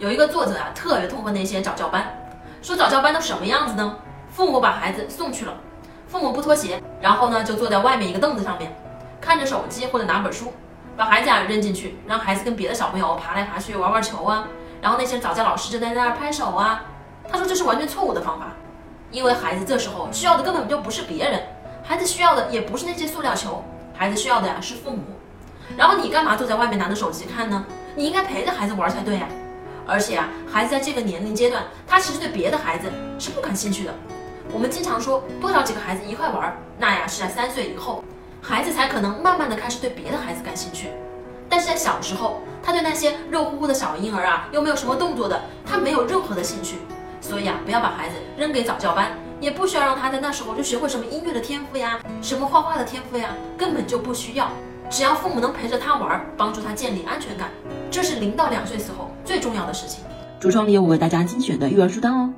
有一个作者啊，特别痛恨那些早教班，说早教班都什么样子呢？父母把孩子送去了，父母不脱鞋，然后呢就坐在外面一个凳子上面，看着手机或者拿本书，把孩子啊扔进去，让孩子跟别的小朋友爬来爬去玩玩球啊，然后那些早教老师就在那儿拍手啊。他说这是完全错误的方法，因为孩子这时候需要的根本就不是别人，孩子需要的也不是那些塑料球，孩子需要的呀是父母。然后你干嘛坐在外面拿着手机看呢？你应该陪着孩子玩才对呀。而且啊，孩子在这个年龄阶段，他其实对别的孩子是不感兴趣的。我们经常说多找几个孩子一块玩，那呀是在三岁以后，孩子才可能慢慢的开始对别的孩子感兴趣。但是在小时候，他对那些肉乎乎的小婴儿啊，又没有什么动作的，他没有任何的兴趣。所以啊，不要把孩子扔给早教班，也不需要让他在那时候就学会什么音乐的天赋呀，什么画画的天赋呀，根本就不需要。只要父母能陪着他玩，帮助他建立安全感，这是零到两岁时候最的事情。橱窗里有我为大家精选的育儿书单哦。